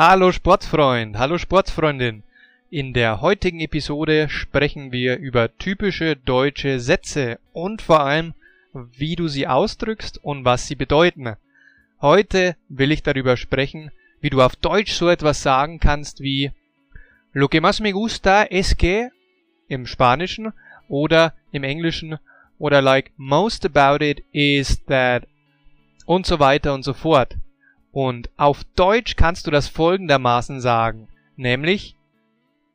Hallo Sportfreund, hallo Sportfreundin. In der heutigen Episode sprechen wir über typische deutsche Sätze und vor allem, wie du sie ausdrückst und was sie bedeuten. Heute will ich darüber sprechen, wie du auf Deutsch so etwas sagen kannst wie Lo que más me gusta es que im Spanischen oder im Englischen oder like most about it is that und so weiter und so fort. Und auf Deutsch kannst du das folgendermaßen sagen, nämlich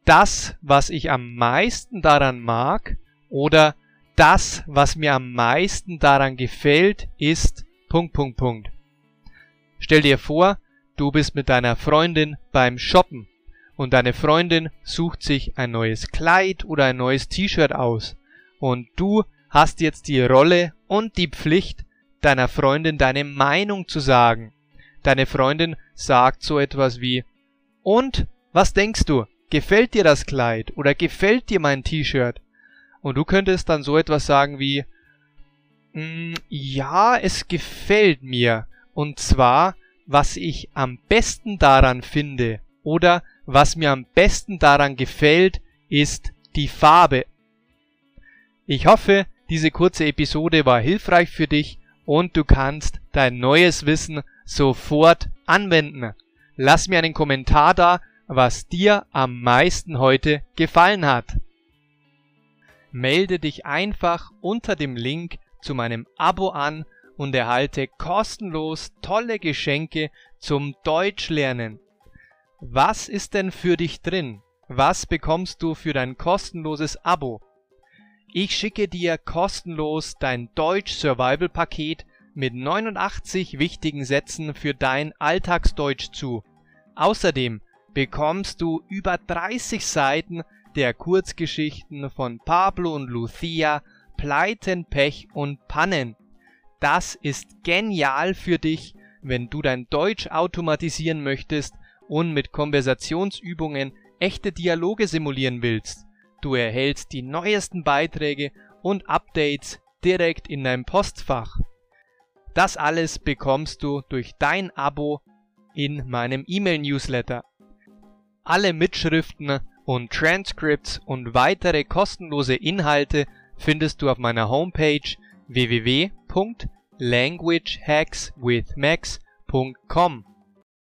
das, was ich am meisten daran mag oder das, was mir am meisten daran gefällt, ist Punkt, Punkt, Punkt. Stell dir vor, du bist mit deiner Freundin beim Shoppen und deine Freundin sucht sich ein neues Kleid oder ein neues T-Shirt aus und du hast jetzt die Rolle und die Pflicht, deiner Freundin deine Meinung zu sagen. Deine Freundin sagt so etwas wie Und, was denkst du? Gefällt dir das Kleid oder gefällt dir mein T-Shirt? Und du könntest dann so etwas sagen wie mm, Ja, es gefällt mir. Und zwar, was ich am besten daran finde oder was mir am besten daran gefällt, ist die Farbe. Ich hoffe, diese kurze Episode war hilfreich für dich und du kannst dein neues Wissen sofort anwenden. Lass mir einen Kommentar da, was dir am meisten heute gefallen hat. Melde dich einfach unter dem Link zu meinem Abo an und erhalte kostenlos tolle Geschenke zum Deutschlernen. Was ist denn für dich drin? Was bekommst du für dein kostenloses Abo? Ich schicke dir kostenlos dein Deutsch Survival Paket mit 89 wichtigen Sätzen für dein Alltagsdeutsch zu. Außerdem bekommst du über 30 Seiten der Kurzgeschichten von Pablo und Lucia, Pleiten, Pech und Pannen. Das ist genial für dich, wenn du dein Deutsch automatisieren möchtest und mit Konversationsübungen echte Dialoge simulieren willst. Du erhältst die neuesten Beiträge und Updates direkt in deinem Postfach. Das alles bekommst du durch dein Abo in meinem E-Mail-Newsletter. Alle Mitschriften und Transcripts und weitere kostenlose Inhalte findest du auf meiner Homepage www.languagehackswithmax.com.